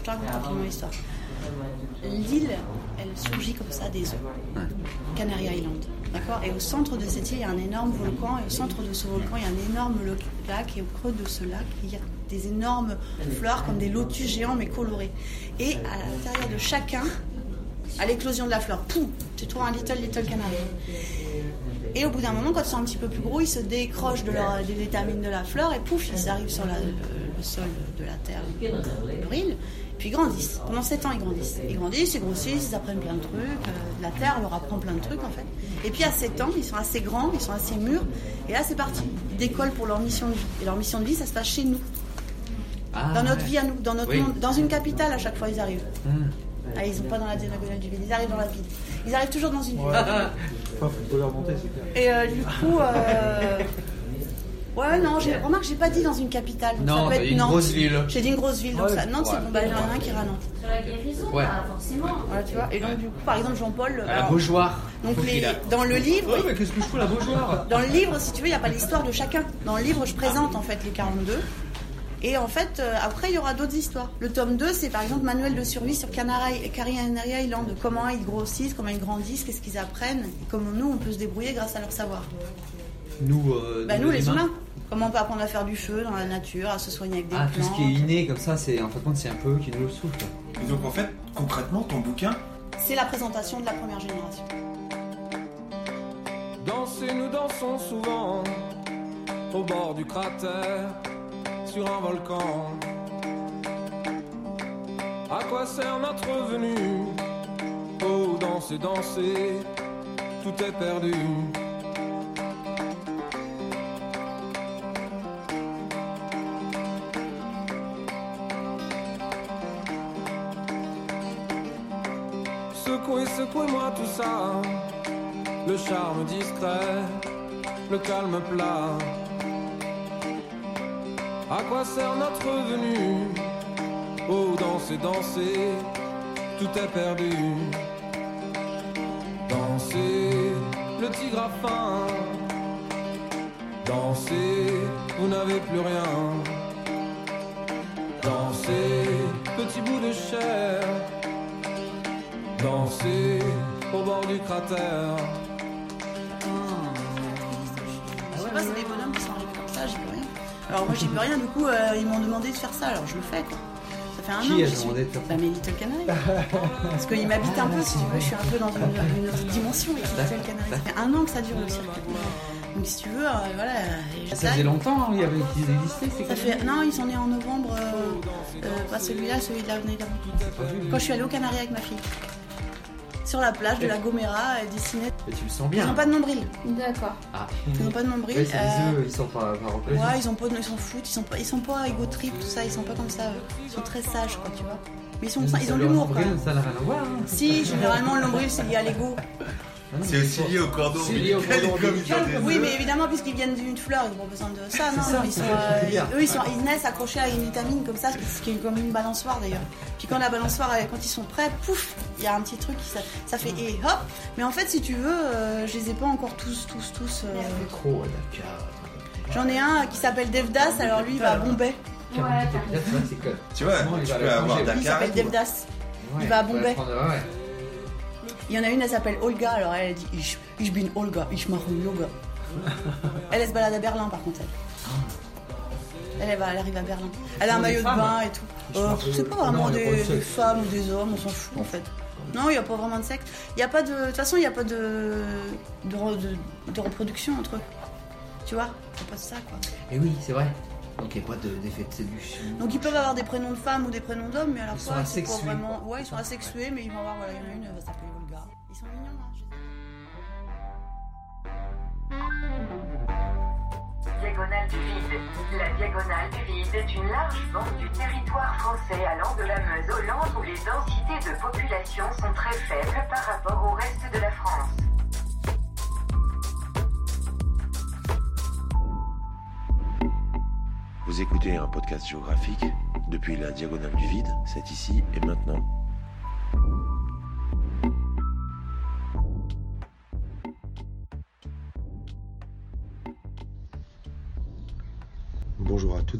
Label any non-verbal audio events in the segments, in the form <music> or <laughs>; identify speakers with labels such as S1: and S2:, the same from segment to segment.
S1: je te raconte rapidement l'histoire. L'île, elle surgit comme ça des eaux. Canary Island. D'accord? Et au centre de cette île, il y a un énorme volcan. Et au centre de ce volcan, il y a un énorme lac. Et au creux de ce lac, il y a des énormes fleurs comme des lotus géants mais colorés. Et à l'intérieur de chacun, à l'éclosion de la fleur, pouf, tu trouves un little little canary. Et au bout d'un moment, quand ils sont un petit peu plus gros, ils se décrochent de leur, des vitamines de la fleur et pouf, ils arrivent sur la- le, le sol de la terre, leur île, puis ils grandissent. Pendant 7 ans, ils grandissent. Ils grandissent, ils grossissent, ils apprennent plein de trucs. euh, la terre leur apprend plein de trucs en fait. Et puis à 7 ans, ils sont assez grands, ils sont assez mûrs. Et là, c'est parti. Ils décollent pour leur mission de vie. Et leur mission de vie, ça se passe chez nous,
S2: Ah,
S1: dans notre
S2: ouais.
S1: vie à nous, dans notre
S2: Oui.
S1: monde, dans une capitale à chaque fois ils arrivent.
S2: Hmm.
S1: Ah, ils sont pas dans la diagonale du vide, ils arrivent dans la ville. Ils arrivent toujours dans une ville.
S3: Clair.
S1: Et euh, du coup, euh... ouais, non, j'ai... remarque, j'ai pas dit dans une capitale. donc
S2: Non,
S1: ça peut être
S2: dit une
S1: Nantes.
S2: grosse ville.
S1: J'ai dit une grosse ville, donc
S3: Ouais.
S1: ça... Nantes, c'est
S2: Ouais.
S1: bon, bah, il y en a un qui ira à Nantes.
S4: Sur la guérison,
S2: Ouais.
S4: pas forcément.
S1: Voilà, tu vois. Et donc, du coup, par exemple, Jean-Paul.
S2: À la
S1: alors,
S2: Beaujoire.
S1: donc, les... dans le livre.
S3: Ouais, mais qu'est-ce que je fous la Beaujoire
S1: Dans le livre, si tu veux, il n'y a pas l'histoire de chacun. Dans le livre, je présente en fait les 42. Et en fait, euh, après, il y aura d'autres histoires. Le tome 2, c'est par exemple manuel de survie sur Canary, Canary Island. Comment ils grossissent, comment ils grandissent, qu'est-ce qu'ils apprennent. Et comment nous, on peut se débrouiller grâce à leur savoir.
S2: Nous, euh,
S1: Bah,
S2: nous,
S1: les humains. Comment on peut apprendre à faire du feu dans la nature, à se soigner avec des
S2: Ah, tout
S1: plantes.
S2: ce qui est inné comme ça, c'est en fin de compte, c'est un peu eux qui nous le soufflent.
S5: Et donc en fait, concrètement, ton bouquin,
S1: C'est la présentation de la première génération.
S6: Danser, nous dansons souvent au bord du cratère, sur un volcan. À quoi sert notre venue? Oh, danser, danser, tout est perdu. Le charme discret, le calme plat. À quoi sert notre venue? Oh, danser, danser, tout est perdu. Dansez, le tigre a. Dansez, vous n'avez plus rien. Dansez, petit bout de chair. Dansez au bord du cratère.
S1: Je sais pas, c'est des bonhommes qui sont arrivés comme ça, j'y peux rien. Alors moi, j'y peux rien, du coup, euh, ils m'ont demandé de faire ça, alors je le fais, quoi. Ça fait un
S2: Qui
S1: an
S2: a
S1: que j'y suis.
S2: demandé de faire ça
S1: Bah, mes Little Canary. <laughs> Parce qu'ils m'habitent un peu, si tu veux, je suis un peu dans une, une autre dimension avec les Little Canary. Ça fait un an que ça dure le cirque. Donc si tu veux, euh, voilà.
S2: Ça
S1: j'essaye.
S2: faisait longtemps, hein, il y avait qu'ils existaient, ces
S1: Ça fait... Non, ils sont nés en novembre, euh, euh, pas celui-là, celui de l'année d'avant. Quand je suis allée aux Canaries avec ma fille. Sur la plage de la Gomera, elle dessinait.
S2: Et tu le sens
S1: Ils
S2: bien.
S1: n'ont pas de nombril.
S4: D'accord.
S2: Ah.
S1: Ils n'ont pas de nombril.
S2: Ouais,
S1: euh,
S2: ils sont pas, pas.
S1: Ouais, ils ont pas, ils s'en foutent, ils sont pas, ils sont pas ego trip, tout ça, ils sont pas comme ça. Ils sont très sages, quoi, tu vois. Mais ils sont,
S2: Mais
S1: ils ont l'humour,
S2: Ça n'a rien à voir. hein.
S1: Si, généralement le nombril c'est lié à l'ego.
S5: C'est aussi lié au cordon
S2: C'est lié au
S5: ombilical,
S1: Oui, mais évidemment, puisqu'ils viennent d'une fleur, ils ont besoin de ça, non
S2: ça,
S1: ils sont, euh, eux, ils, sont, ils naissent accrochés à une vitamine comme ça, ce qui est comme une balançoire d'ailleurs. Puis quand la balançoire, quand ils sont prêts, pouf, il y a un petit truc, qui, ça, ça fait et hop. Mais en fait, si tu veux, euh, je les ai pas encore tous, tous, tous. euh. J'en ai un qui s'appelle Devdas, alors lui il va à Bombay.
S4: Ouais.
S5: Tu vois,
S2: il
S5: tu peux
S2: à
S5: avoir
S1: Lui il
S5: Dakar.
S1: s'appelle. Devdas.
S2: Ouais,
S1: va à Bombay. Il y en a une, elle s'appelle Olga, alors elle, elle dit Ich, ich bin Olga, ich mache yoga. <laughs> elle, elle se balade à Berlin par contre. Elle, elle, va, elle arrive à Berlin. Elle a un maillot de bain et tout. Euh, c'est pas vraiment
S2: Non,
S1: des, femmes ou des hommes, on s'en fout en fait. Non, il n'y a pas vraiment de sexe. Il y a pas de. De toute façon, il n'y a pas de de, re- de- de reproduction entre eux. Tu vois? Il n'y a pas de ça quoi.
S2: Et oui, c'est vrai. Donc il n'y a pas de- d'effet de séduction.
S1: Donc ils peuvent avoir des prénoms de femmes ou des prénoms d'hommes, mais à la
S2: Ils
S1: fois,
S2: sont
S1: c'est
S2: asexués,
S1: vraiment. Ouais, ils sont asexués, mais ils vont avoir. Voilà, il y en a une, elle va s'appeler. Ils sont mignons, hein. je aime.
S7: Diagonale du vide. La diagonale du vide est une large bande du territoire français allant de la Meuse au Land où les densités de population sont très faibles par rapport au reste de la France.
S8: Vous écoutez un podcast géographique depuis la diagonale du vide, c'est ici et maintenant.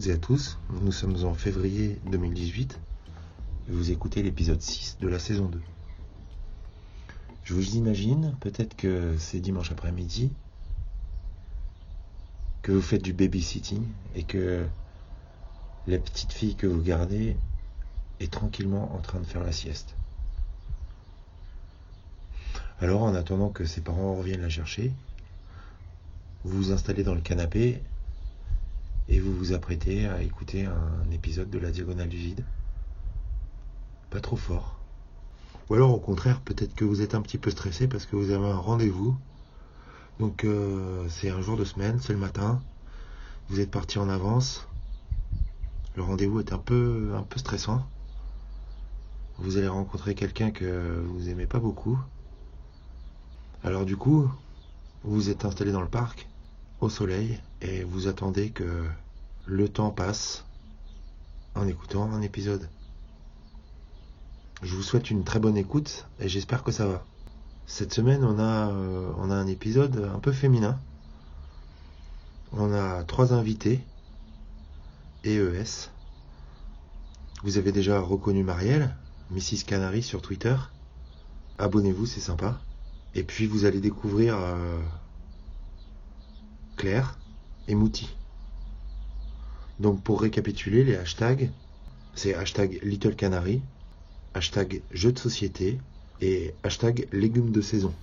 S9: Et à tous, nous sommes en février 2018.
S8: Vous écoutez l'épisode 6 de la saison 2. Je vous imagine, peut-être que c'est dimanche après-midi, que vous faites du babysitting et que la petite fille que vous gardez est tranquillement en train de faire la sieste. Alors, en attendant que ses parents reviennent la chercher, vous vous installez dans le canapé et vous vous apprêtez à écouter un épisode de la diagonale du vide? Pas trop fort. Ou alors au contraire, peut-être que vous êtes un petit peu stressé parce que vous avez un rendez-vous. Donc euh, c'est un jour de semaine, c'est le matin. Vous êtes parti en avance. Le rendez-vous est un peu un peu stressant. Vous allez rencontrer quelqu'un que vous aimez pas beaucoup. Alors du coup, vous êtes installé dans le parc, au soleil, et vous attendez que le temps passe en écoutant un épisode. Je vous souhaite une très bonne écoute et j'espère que ça va. Cette semaine, on a, euh, on a un épisode un peu féminin. On a trois invités, EES. Vous avez déjà reconnu Marielle, Mrs. Canary sur Twitter. Abonnez-vous, c'est sympa. Et puis vous allez découvrir euh, Claire Mouti. Donc pour récapituler les hashtags, c'est hashtag Little Canary, hashtag jeux de société et hashtag légumes de saison.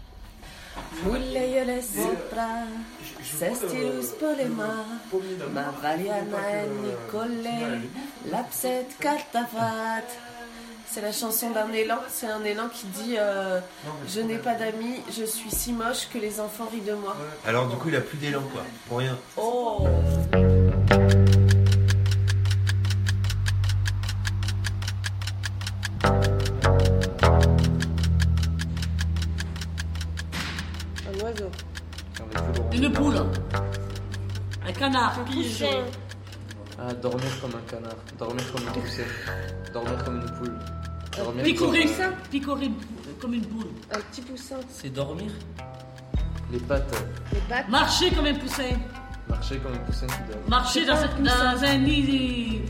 S9: C'est la chanson d'un élan, c'est un élan qui dit euh, Je n'ai pas d'amis, je suis si moche que les enfants rient de moi.
S5: Alors du coup, il a plus d'élan, quoi. Pour rien.
S9: Oh Un oiseau.
S10: Une poule. Un canard. pigeon.
S3: Ah, dormir comme un canard, dormir comme un poussin, dormir comme une poule. Dormir
S10: Picorer.
S9: poussin.
S10: Picorer comme une poule.
S9: Un petit poussin.
S10: C'est dormir.
S3: Les pattes,
S9: Les pattes.
S10: Marcher comme un poussin.
S3: marcher comme un poussin qui dort.
S10: Marcher dans,
S9: un
S10: un-
S9: poussin.
S10: dans un nid.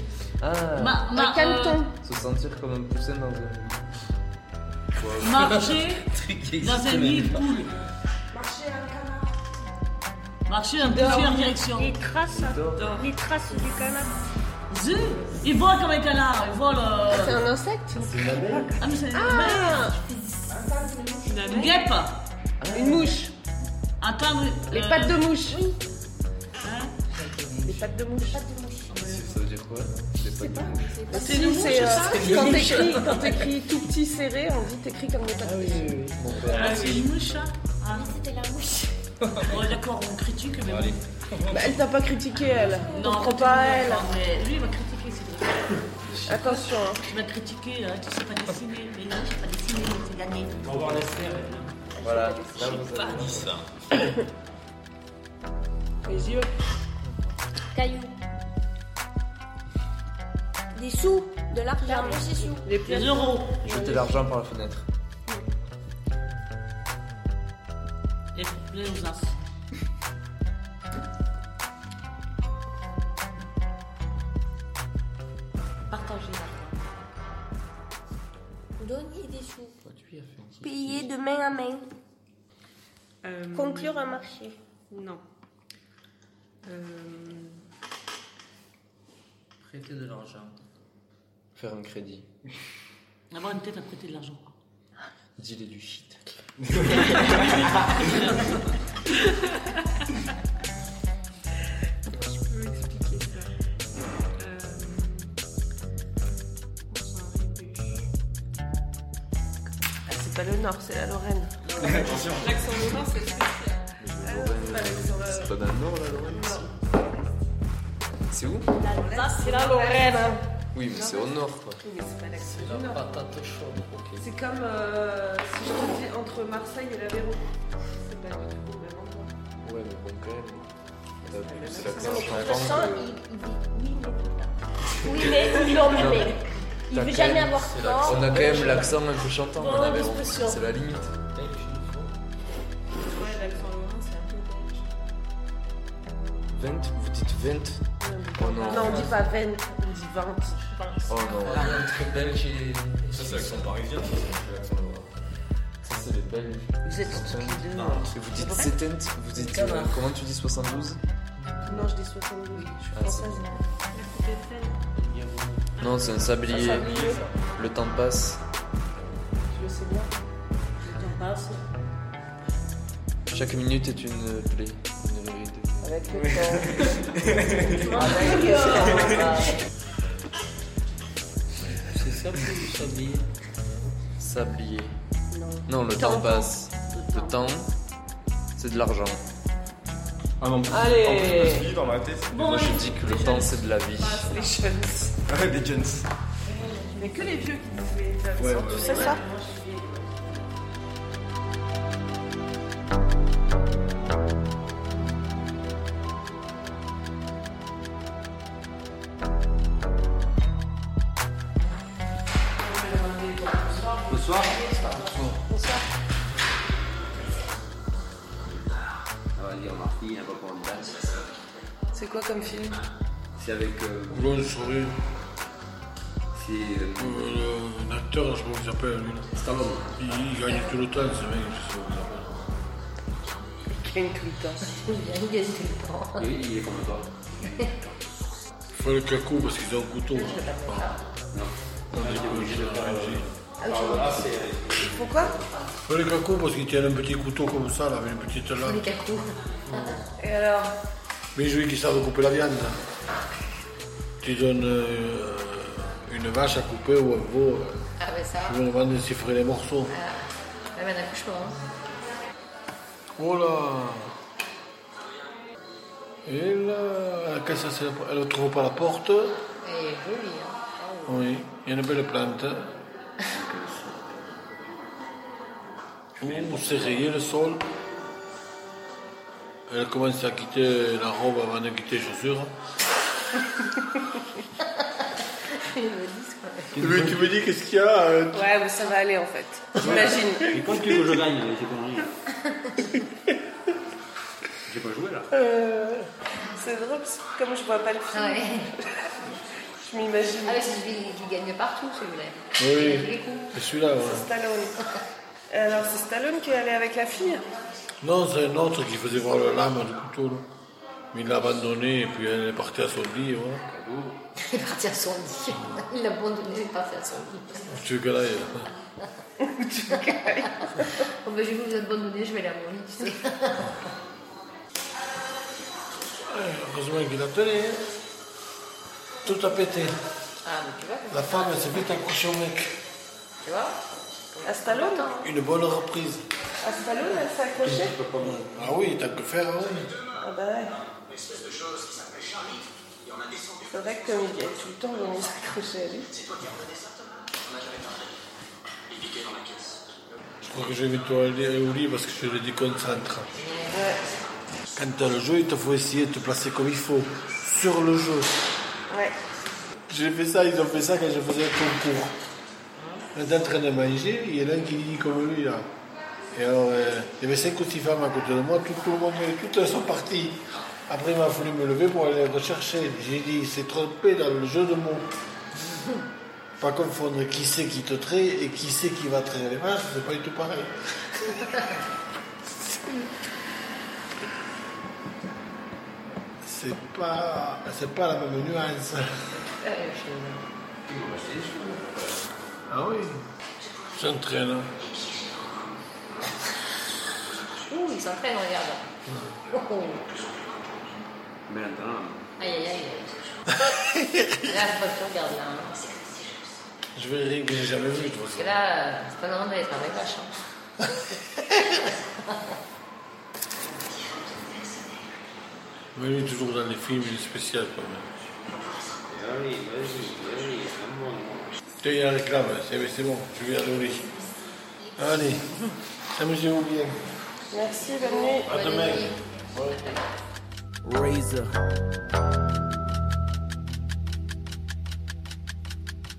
S3: Ah,
S10: Ma- ma-
S9: Un caneton.
S3: se sentir comme un poussin dans un.
S10: euh, marcher dans un nid de poule. Marcher dans plusieurs directions.
S11: Les traces, les traces du canard.
S10: Il vole comme un canard. Il vole. euh,
S9: C'est un insecte
S3: C'est une abeille
S10: Ah, mais c'est
S9: Ah
S10: une guêpe.
S9: Une mouche.
S10: Attends,
S9: Les
S10: euh,
S9: pattes de mouche.
S10: hein?
S9: Les pattes de mouche.
S3: Ça veut dire quoi? Les pattes de mouche.
S9: Si, c'est euh, quand t'écris, quand t'écris tout petit serré, on dit t'écris comme des pattes de mouche.
S3: Mon père.
S10: Ah, c'est une mouche, ça Ah,
S11: C'était la mouche.
S10: Ouais, d'accord, on critique, mais bon.
S9: Bah, elle t'a pas critiqué, elle.
S10: Non,
S9: Comprends pas, elle.
S10: Mais lui, il m'a critiqué, c'est vrai.
S9: Attention. hein.
S10: Il m'a critiqué, hein, tu sais pas dessiner. Mais non, je sais pas dessiner, c'est gagné.
S3: Voilà, là vous
S10: Pas dit ça. <coughs>
S9: Les yeux.
S11: Caillou. Des sous, de l'argent. des sous.
S9: Les
S10: Des
S9: pièces.
S10: euros.
S3: Jeter l'argent par la fenêtre.
S10: Aux as.
S9: Partager.
S11: Donner des sous. Payer de main à main.
S12: Euh,
S11: Conclure un marché.
S12: Non. Euh,
S10: Prêter de l'argent.
S3: Faire un crédit.
S10: Avoir une tête à prêter de l'argent.
S3: Dealer du shit.
S12: Je peux expliquer ça. On s'en rébut.
S9: Ah, c'est pas le Nord, c'est la Lorraine.
S12: L'accent du Nord, c'est spécial.
S3: C'est pas dans le nord là, Lorraine C'est où?
S9: C'est la Lorraine.
S3: Oui, mais c'est au nord quoi.
S9: Oui, mais c'est pas l'accent
S10: La
S9: du Nord.
S10: patate chaude, ok.
S9: C'est comme euh, si je te dis entre Marseille et l'Aveyron. C'est pas du tout au même endroit.
S3: Ouais, mais bon, quand même. Plus
S11: Non,
S3: l'accent
S11: dit oui, mais le. Oui, mais, non, mais. Il veut jamais avoir
S3: On
S11: tort.
S3: a quand même l'accent un peu chantant en Aveyron. C'est la limite. 20 Vous dites 20 Oh non.
S9: Non, on dit pas 20, on dit 20.
S3: Oh non.
S13: Entre belge et. Ça, c'est l'accent parisien, ça, c'est l'accent.
S3: Ça, c'est les Belges.
S9: Vous êtes tous les deux.
S3: Non, et vous dites 70 Vous dites. Euh, comment tu dis 72
S9: Non, je dis 72. Je suis
S3: Ah,
S9: française.
S3: Non, c'est un sablier.
S9: Un sablier.
S3: Le temps passe.
S9: Je sais bien. Le temps passe.
S3: Chaque minute est une plaie. Une vérité.
S9: Avec le temps. Avec le temps.
S2: C'est ça ou sablier
S3: Sablier.
S9: Non.
S3: Non, le
S9: Temps.
S3: temps passe. Le temps, c'est de l'argent.
S13: Ah non,
S9: Allez.
S13: en plus, je me suis dit dans ma tête. c'est-
S3: Moi, je dis que le temps, c'est de la vie.
S9: Les jeunes.
S13: Ouais, des Jones.
S9: Mais que les vieux qui disent les
S13: Ouais, ouais.
S9: ça C'est
S2: avec. Euh,
S14: sur rue.
S2: c'est. Euh,
S14: Euh, un acteur, je sais pas comment il s'appelle lui.
S2: Stallone.
S14: Il, il gagne tout le temps, ce mec, je sais pas comment il s'appelle.
S9: Gagne tout le temps. <laughs>
S11: Il gagne tout le temps.
S2: Oui, il est comme toi.
S14: Il faut le cacou parce qu'ils ont un couteau.
S2: Non.
S14: On est obligé de faire un gel.
S13: Ah, c'est.
S9: Il faut quoi
S14: Il faut le cacou parce qu'ils tiennent un petit couteau comme ça, là, avec une petite lame.
S11: Les cacous.
S9: Et alors
S14: Mais je veux qu'ils savent couper la viande. Tu donnes euh, une vache à couper ou un veau. euh,
S11: Ah, bah ça.
S14: Tu veux vendre siffler les morceaux.
S11: Ah, même un accouchement. hein.
S14: Oh là Et là, quand ça, c'est- elle ne trouve pas la porte.
S11: Elle est jolie. Hein.
S14: Oui, il y a une belle plante. C'est rayé le sol. Elle commence à quitter la robe avant de quitter les chaussures.
S11: Ils me disent quoi.
S14: Mais tu me dis qu'est-ce qu'il y a euh,
S9: Ouais, mais ça va aller en fait. J'imagine.
S2: Il compte plus que je gagne avec ces conneries. <laughs> J'ai pas joué là.
S9: Euh, c'est drôle parce que comme je vois pas le film,
S11: Ah ouais.
S9: je m'imagine.
S11: Ah, mais c'est celui qui gagne partout, celui-là.
S14: Oui,
S11: Il a tous les coups.
S14: c'est celui-là. ouais.
S9: C'est Stallone. Et Alors c'est Stallone qui est allé avec la fille?
S14: Non, c'est un autre qui faisait voir le lame du couteau. là. Mais il l'a abandonné et puis elle est partie à son lit. Voilà.
S11: Il est parti à son lit. Il l'a abandonné, il est parti à son lit.
S14: Tu veux que là, il-
S11: Oh, bah, je vais vous abandonner, je vais aller à mon lit, tu sais.
S14: Heureusement qu'il a tenu. hein. Tout a pété.
S11: Ah, mais tu vois,
S14: La femme, elle s'est vite accrochée au mec.
S11: tu vois
S9: À Stallone
S14: Une bonne reprise.
S9: À Stallone, elle s'est accrochée
S14: Ah oui, tant que faire, oui.
S9: Ah bah ouais. C'est vrai que il gagne tout le temps, on s'accrocher à lui.
S14: Je crois que je vais mettre au lit- au lit parce que je le déconcentre.
S9: Ouais.
S14: Quand tu as le jeu, il te faut essayer de te placer comme il faut. Sur le jeu.
S9: Ouais.
S14: J'ai fait ça, ils ont fait ça quand je faisais un concours. On était en train de manger, il y en a un qui dit comme lui là. Et alors, euh, il y avait cinq ou six femmes à côté de moi, tout, tout le monde, toutes elles sont parties. Après, il m'a fallu me lever pour aller rechercher. J'ai dit, c'est trompé dans le jeu de mots. Pas confondre qui c'est qui te traite et qui c'est qui va traiter les vaches, c'est pas du tout pareil. C'est pas, c'est pas la même nuance. Ah oui J'entraîne.
S11: Ouh, il s'entraîne, regarde. Oh, oh.
S2: Mais maintenant.
S11: Aïe, aïe, aïe. <laughs> Là, faut pas que tu regardes, là. hein.
S14: Je vais rire que j'ai jamais vu, de toute
S11: Parce que là, c'est pas normal d'être avec vache. Hein. <laughs>
S14: Mais lui, toujours dans les films, il est spécial quand même.
S2: Allez, vas-y, allez, à moi.
S14: Tiens, il y a la réclame, c'est bon, je vais aller au lit. Allez, amusez-vous bien.
S9: Merci, bonne nuit.
S14: À demain.
S6: Razor.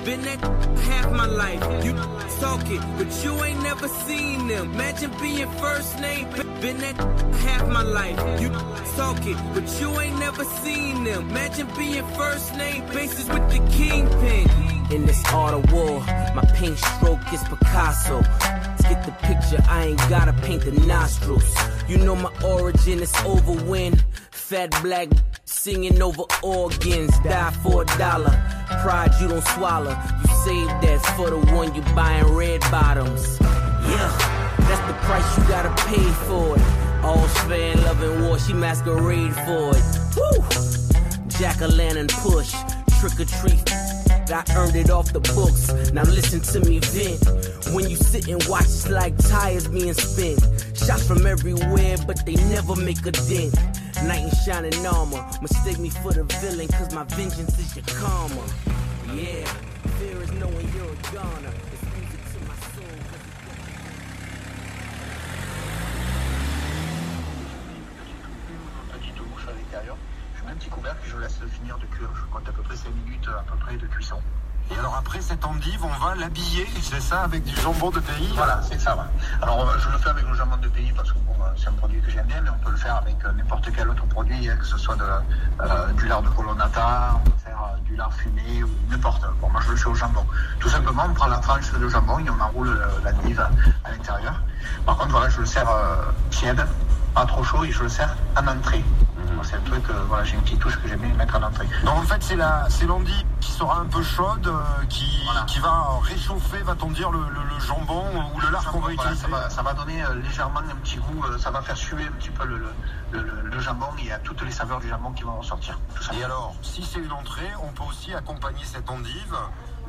S6: Been that half my life. You talking, but you ain't never seen them. Imagine being first name. Been that half my life. You talking, but you ain't never seen them. Imagine being first name basis with the kingpin. In this art of war, my paint stroke is Picasso. Get the picture, I ain't gotta paint the nostrils. You know my origin is over when fat black singing over organs, die for a dollar. Pride you don't swallow, you save that for the one you buying red bottoms. Yeah, that's the price you gotta pay for it. All fan loving war, she masquerade for it. Woo! Jack o' lantern push, trick or treat. I earned it off the books. Now listen to me vent. When you sit and watch, it's like tires being spent. Shots from everywhere, but they never make a dent. Knight in shining armor. Mistake me for the villain, cause my vengeance is your karma. Yeah, fear is knowing you're a goner.
S15: L'intérieur. Je mets un petit couvercle et je laisse finir de cuire. Je compte à peu près 5 minutes à peu près de cuisson.
S16: Et alors après cette endive, on va l'habiller, c'est ça, avec du jambon de pays
S15: Voilà, c'est ça. Alors euh, je le fais avec le jambon de pays parce que euh, c'est un produit que j'aime bien, mais on peut le faire avec euh, n'importe quel autre produit, hein, que ce soit du lard de colonnata, on peut faire du lard fumé ou n'importe. Bon, moi je le fais au jambon. Tout simplement, on prend la tranche de jambon et on enroule euh, l'endive à l'intérieur. Par contre, voilà, je le sers tiède, pas trop chaud, et je le sers en entrée. Moi, C'est un truc, euh, voilà, j'ai une petite touche que j'aime bien mettre en entrée.
S16: Donc en fait c'est la c'est l'endive qui sera un peu chaude, euh, qui, qui va réchauffer, va-t-on dire, le, le- le jambon ou le lard qu'on va
S15: Voilà,
S16: utiliser.
S15: ça, va, ça va donner euh, légèrement un petit goût, ça va faire suer un petit peu le, jambon et il y a toutes les saveurs du jambon qui vont ressortir. tout ça.
S16: Et alors, si c'est une entrée, on peut aussi accompagner cette endive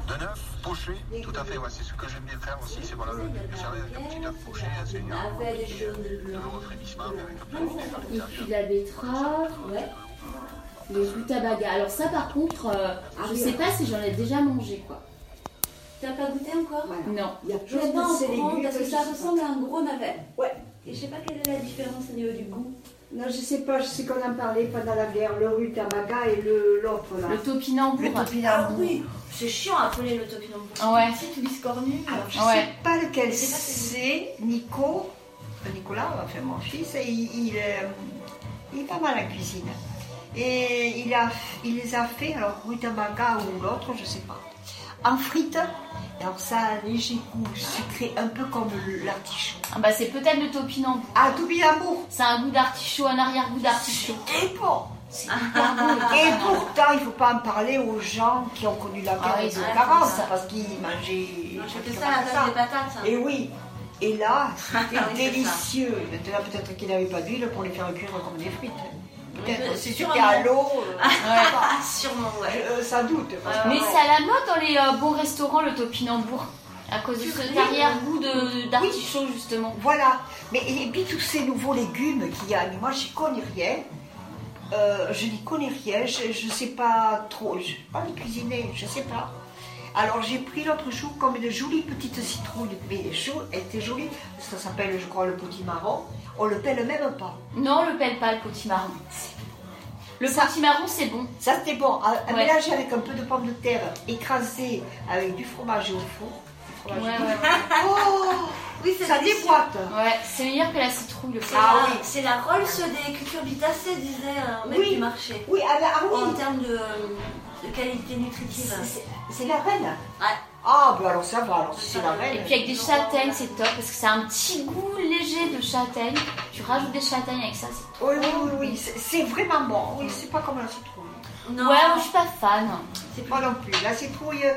S16: d'un œuf poché.
S15: Tout à fait, ouais, c'est ce que j'aime bien faire aussi, c'est voilà, le, le servir avec un petit œuf poché, c'est un de le refroidissement avec un peu de vinaigre à
S11: Et puis la betterave, ouais. Les rutabagas. Alors ça par contre, euh, je sais pas si j'en ai déjà mangé quoi.
S17: T'as pas goûté encore?
S11: Non.
S17: Il y a
S11: plein
S17: je
S11: de ces légumes
S17: parce que ça ressemble à un gros navet.
S18: Ouais.
S17: Et je sais pas quelle est la différence au niveau du goût.
S18: Non, je sais pas, je sais qu'on en parlait pendant la guerre, le rutabaga et l'autre là.
S11: Le topinambour.
S18: Le topinambour.
S17: Ah oui, c'est chiant à appeler le topinambour.
S11: Ouais.
S17: C'est tout biscornu.
S18: Alors, je
S11: Ouais.
S18: sais pas lequel c'est. Nico, euh, Nicolas, enfin mon fils, il, il, euh, il est pas mal en cuisine. Et il, a, il les a fait, alors rutabaga ou l'autre, je sais pas, en frites. Alors ça a un léger goût sucré, un peu comme l'artichaut.
S11: Ah bah c'est peut-être le topinambour.
S18: Ah, topinambour
S11: C'est un goût d'artichaut, un arrière-goût d'artichaut.
S18: Et bon Et pourtant, il ne faut pas en parler aux gens qui ont connu la guerre
S11: Ah,
S18: de
S11: ils ont
S18: 40
S11: fait ça.
S18: parce qu'ils mangeaient.
S17: C'était ça la tasse des patates. hein.
S18: Et oui. Et là, <laughs>
S17: Ah
S18: c'était
S17: c'est
S18: délicieux. Maintenant, peut-être qu'ils n'avaient pas d'huile pour les faire cuire comme des frites. Peut-être
S17: Oui,
S18: si
S17: sûrement.
S18: c'était à l'eau. euh,
S17: Ah, sûrement, ouais.
S18: je- euh, sans doute. que-
S11: Mais c'est à la mode dans les euh, bons restaurants le topinambour. À cause de
S18: Tu
S11: cet
S18: ris,
S11: arrière-goût de- d'artichaut justement.
S18: Voilà. Mais et puis tous ces nouveaux légumes qu'il y a, mais moi j'y connais rien. Euh, je n'y connais rien, je ne sais pas trop, je sais pas les cuisiner, je sais pas. Alors j'ai pris l'autre jour comme une jolie petite citrouille, mais elle était jolie, ça s'appelle je crois le potimarron, on le pèle même pas.
S11: Non, le pèle pas le potimarron. Le
S18: Ça-
S11: potimarron c'est bon.
S18: Ça c'était bon, à, à
S11: Ouais.
S18: mélanger avec un peu de pommes de terre écrasées avec du fromage au four.
S11: Ouais, ouais.
S18: Oh,
S17: Oui, c'est
S18: ça déboîte.
S11: Ouais, c'est meilleur que la citrouille le
S17: C'est.
S18: Ah
S17: la,
S18: oui.
S17: c'est la Rolls des cucurbitacées, disait un mec
S18: Oui.
S17: du marché.
S18: Oui, ah, ah oui.
S17: En termes de, de qualité nutritive.
S18: C'est- C'est la reine
S17: Ouais.
S18: Ah, bah alors ça va, alors si c'est la reine.
S11: Et puis avec des châtaignes, c'est top parce que c'est un petit goût léger de châtaigne. Tu rajoutes des châtaignes avec ça, c'est trop
S18: Oui, oui, oui, oui, c'est c'est vraiment bon. Oui, c'est pas comme la citrouille.
S17: Non.
S11: Ouais, moi je suis pas fan.
S18: Moi non plus. La citrouille, euh,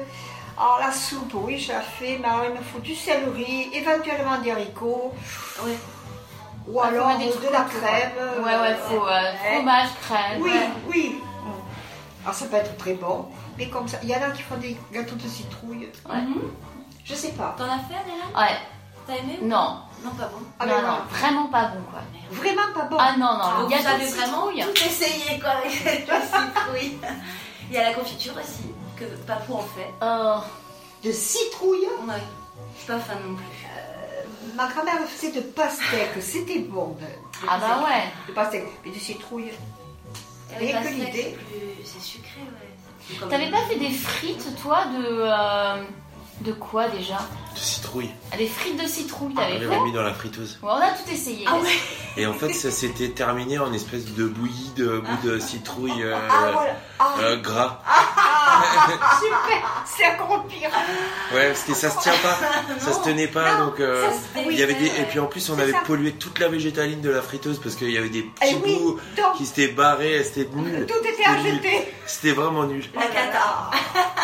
S18: alors la soupe, oui, je la fais, mais alors il me faut du céleri, éventuellement des haricots.
S17: Ouais.
S18: Ou
S11: Ah, faut
S18: alors euh, de la crème.
S11: Ouais, ouais, ouais, faut euh, fromage, crème.
S18: Oui,
S11: ouais.
S18: oui. Alors ça peut être très bon, mais comme ça, il y en a qui font des gâteaux de citrouille.
S11: Ouais.
S18: Je sais pas.
S17: T'en as fait déjà
S11: Ouais.
S17: T'as aimé ou
S11: Non.
S17: Non, pas bon.
S18: Ah,
S11: non, non,
S18: non.
S11: vraiment pas bon quoi.
S18: Vraiment pas bon.
S11: Ah non, non,
S17: Ah,
S11: le
S17: vous
S11: gâteau de
S17: avez vraiment
S11: citrouille.
S17: tout essayé quoi avec la citrouille. <laughs> Il y a la confiture aussi, que Papou en fait.
S11: Oh.
S18: De citrouille?
S17: Ouais. Je suis pas fan non plus.
S18: Ma grand-mère faisait de pastèques, c'était bon. de- de
S11: Ah bah ouais.
S18: De pastèques, mais de citrouille.
S17: Et
S18: Rien que l'idée.
S17: c'est sucré, ouais.
S11: T'avais pas fait des frites, toi, de. euh, de quoi déjà?
S8: De citrouille.
S11: Ah, Des frites de citrouille,
S8: On
S11: t'avais fait?
S8: l'avait mis dans la friteuse.
S11: Ouais, on a tout essayé.
S17: Ah ouais
S8: Et en fait, ça s'était terminé en espèce de bouillie de bout de citrouille euh,
S18: Ah, voilà. Ah.
S8: euh, gras. <laughs>
S18: Super, c'est encore pire.
S8: Ouais, parce que ça se tient pas, ça se tenait pas, donc euh,
S18: ça se
S8: il y avait des et puis en plus on avait
S18: ça.
S8: pollué toute la végétaline de la friteuse parce qu'il y avait des petits
S18: Eh oui,
S8: bouts
S18: donc-
S8: qui s'étaient barrés, c'était nul.
S18: Tout était jeter.
S8: C'était vraiment nul.
S17: La cata.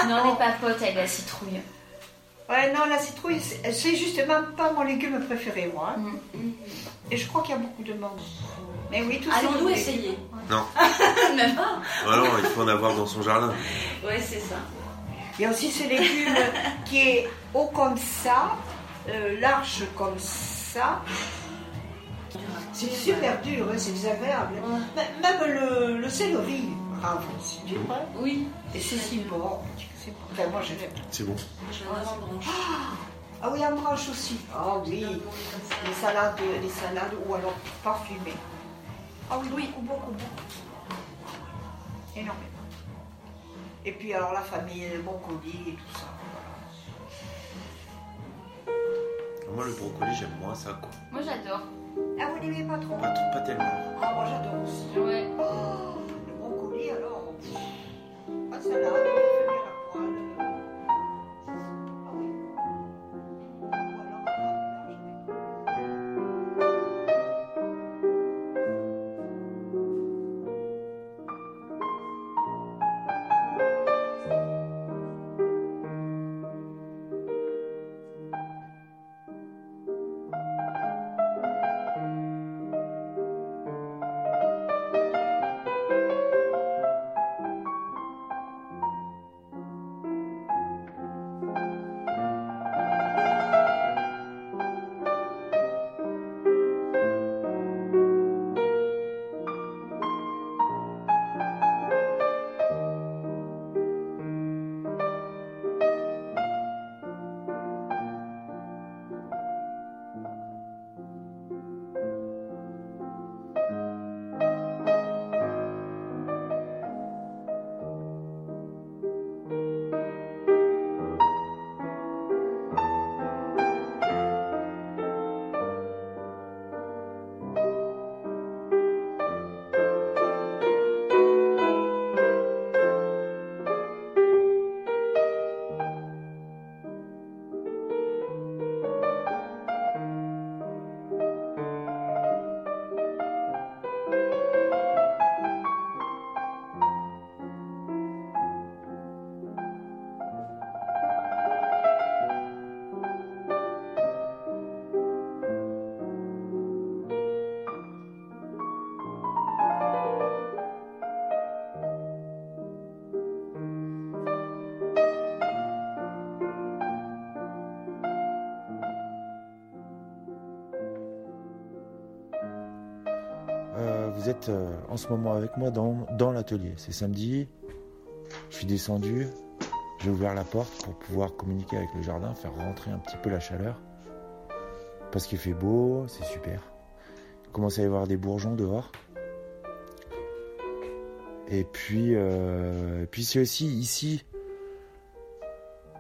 S11: Non, on est pas potes avec la citrouille.
S18: Ouais, non, la citrouille, c'est justement pas mon légume préféré, moi.
S11: Mm.
S18: Et je crois qu'il y a beaucoup de monde. Mais oui, tout
S17: Allons-nous essayer
S8: Non, <laughs>
S17: Même pas
S8: voilà, il faut en avoir dans son jardin.
S17: Ouais, c'est ça.
S18: Il y a aussi ce légume qui est haut comme ça, euh, large comme ça. C'est super dur, hein, c'est désagréable. M- Même le, le céleri, bravo, c'est dur. hein.
S17: Oui.
S18: Et c'est si bon. c'est bon. Enfin, moi, je l'aime.
S8: C'est bon.
S18: Ah oui, en branche aussi. Ah oui, les salades, les salades ou alors parfumées. Ah oui, oui, beaucoup, beaucoup. Énormément. Et puis alors la famille, le brocoli et tout ça.
S8: Moi le brocoli j'aime moins ça quoi.
S11: Moi, j'adore.
S18: Ah, vous n'aimez pas trop?
S8: Pas, trop- pas tellement.
S18: Ah, moi j'adore aussi.
S11: Ouais.
S18: Oh, le brocoli alors. Pas de salade,
S8: Euh, en ce moment avec moi dans, dans l'atelier. C'est samedi. Je suis descendu. J'ai ouvert la porte pour pouvoir communiquer avec le jardin, faire rentrer un petit peu la chaleur. Parce qu'il fait beau, c'est super. Il commence à y avoir des bourgeons dehors. Et puis, euh, puis c'est aussi ici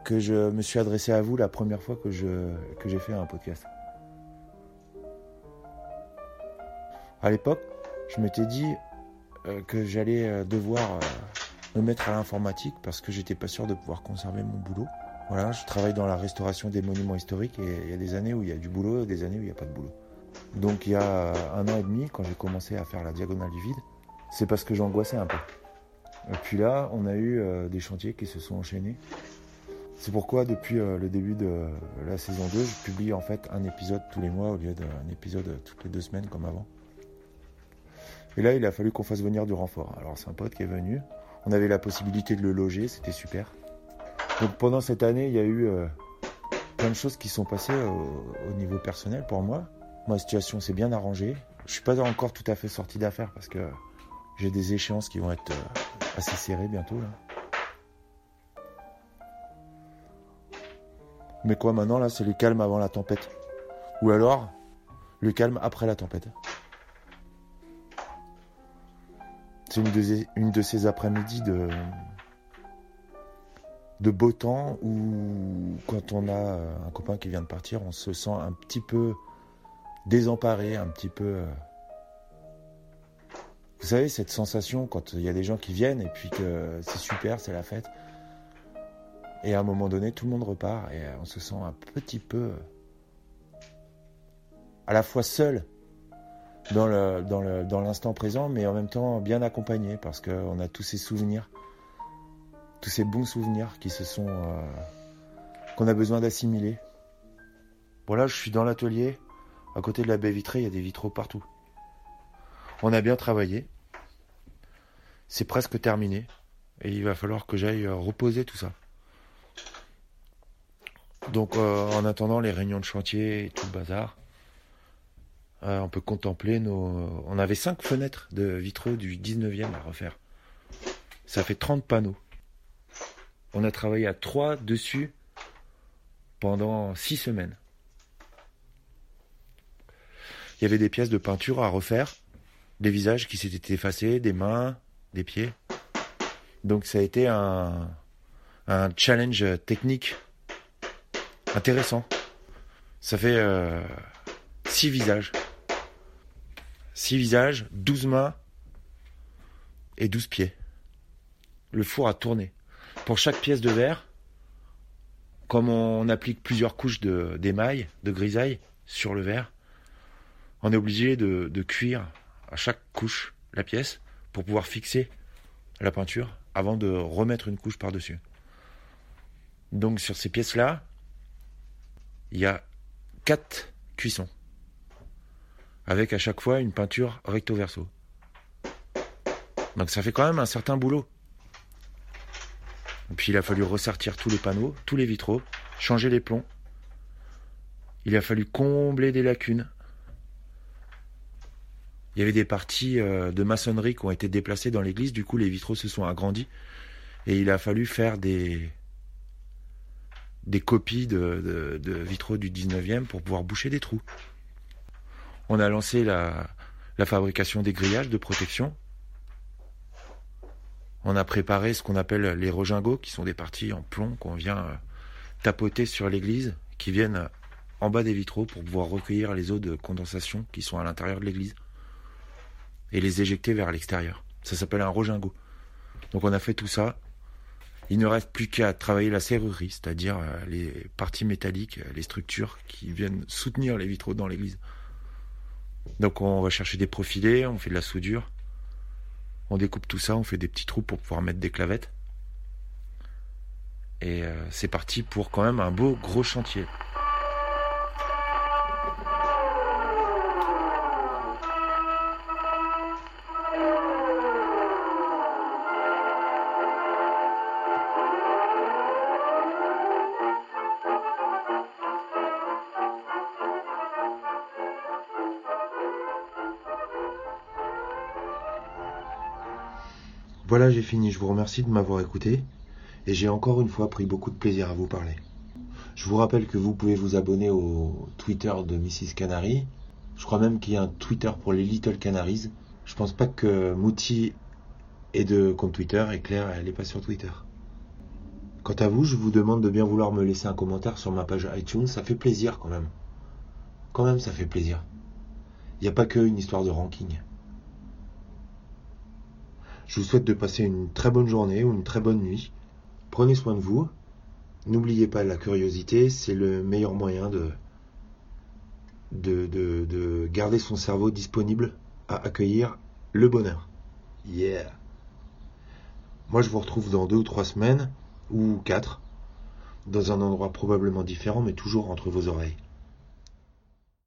S8: que je me suis adressé à vous la première fois que, je, que j'ai fait un podcast. À l'époque, je m'étais dit euh, que j'allais euh, devoir euh, me mettre à l'informatique parce que j'étais pas sûr de pouvoir conserver mon boulot. Voilà, je travaille dans la restauration des monuments historiques et il y a des années où il y a du boulot et des années où il n'y a pas de boulot. Donc il y a un an et demi, quand j'ai commencé à faire la diagonale du vide, c'est parce que j'angoissais un peu. Et puis là, on a eu des chantiers qui se sont enchaînés. C'est pourquoi depuis le début de la saison 2, je publie en fait un épisode tous les mois au lieu d'un épisode toutes les deux semaines comme avant. Et là, il a fallu qu'on fasse venir du renfort. Alors, c'est un pote qui est venu. On avait la possibilité de le loger, c'était super. Donc, pendant cette année, il y a eu euh, plein de choses qui sont passées au, au niveau personnel pour moi. Ma situation s'est bien arrangée. Je suis pas encore tout à fait sorti d'affaires parce que j'ai des échéances qui vont être euh, assez serrées bientôt. Là. Mais quoi maintenant là, c'est le calme avant la tempête. Ou alors, le calme après la tempête. C'est une, de- ces après-midi de, de beau temps où quand on a un copain qui vient de partir, on se sent un petit peu désemparé, un petit peu... euh, Vous savez, cette sensation quand il y a des gens qui viennent et puis que c'est super, c'est la fête. Et à un moment donné, tout le monde repart et on se sent un petit peu à la fois seul dans le dans le dans l'instant présent, mais en même temps bien accompagné parce qu'on a tous ces souvenirs, tous ces bons souvenirs qui se sont euh, qu'on a besoin d'assimiler. Bon là, je suis dans l'atelier, à côté de la baie vitrée, il y a des vitraux partout. On a bien travaillé, c'est presque terminé, et il va falloir que j'aille euh, reposer tout ça. Donc euh, en attendant les réunions de chantier et tout le bazar, euh, on peut contempler nos... On avait cinq fenêtres de vitraux du 19e à refaire. Ça fait 30 panneaux. On a travaillé à trois dessus pendant six semaines. Il y avait des pièces de peinture à refaire, des visages qui s'étaient effacés, des mains, des pieds. Donc ça a été un, challenge technique intéressant. Ça fait euh, six visages. Six visages, 12 mains et 12 pieds. Le four a tourné. Pour chaque pièce de verre, comme on applique plusieurs couches d'émail, de, grisaille sur le verre, on est obligé de, de cuire à chaque couche la pièce pour pouvoir fixer la peinture avant de remettre une couche par-dessus. Donc sur ces pièces-là, il y a quatre cuissons avec à chaque fois une peinture recto verso. Donc ça fait quand même un certain boulot. Et puis il a fallu ressortir tous les panneaux, tous les vitraux, changer les plombs. Il a fallu combler des lacunes. Il y avait des parties euh, de maçonnerie qui ont été déplacées dans l'église, du coup les vitraux se sont agrandis et il a fallu faire des des copies de, de- de vitraux du 19e pour pouvoir boucher des trous. On a lancé la, fabrication des grillages de protection. On a préparé ce qu'on appelle les rojingots, qui sont des parties en plomb qu'on vient euh, tapoter sur l'église, qui viennent en bas des vitraux pour pouvoir recueillir les eaux de condensation qui sont à l'intérieur de l'église et les éjecter vers l'extérieur. Ça s'appelle un rojingot. Donc on a fait tout ça. Il ne reste plus qu'à travailler la serrurerie, c'est-à-dire euh, les parties métalliques, euh, les structures qui viennent soutenir les vitraux dans l'église. Donc on va chercher des profilés, on fait de la soudure, on découpe tout ça, on fait des petits trous pour pouvoir mettre des clavettes. Et euh, c'est parti pour quand même un beau gros chantier. Voilà, j'ai fini. Je vous remercie de m'avoir écouté et j'ai encore une fois pris beaucoup de plaisir à vous parler. Je vous rappelle que vous pouvez vous abonner au Twitter de Mrs. Canary. Je crois même qu'il y a un Twitter pour les Little Canaries. Je pense pas que Mouti ait de compte Twitter et Claire, elle est pas sur Twitter. Quant à vous, je vous demande de bien vouloir me laisser un commentaire sur ma page iTunes. Ça fait plaisir quand même. Quand même, ça fait plaisir. Il n'y a pas que une histoire de ranking. Je vous souhaite de passer une très bonne journée ou une très bonne nuit. Prenez soin de vous. N'oubliez pas la curiosité, c'est le meilleur moyen de, de, de, de garder son cerveau disponible à accueillir le bonheur. Yeah. Moi, je vous retrouve dans deux ou trois semaines, ou quatre, dans un endroit probablement différent, mais toujours entre vos oreilles.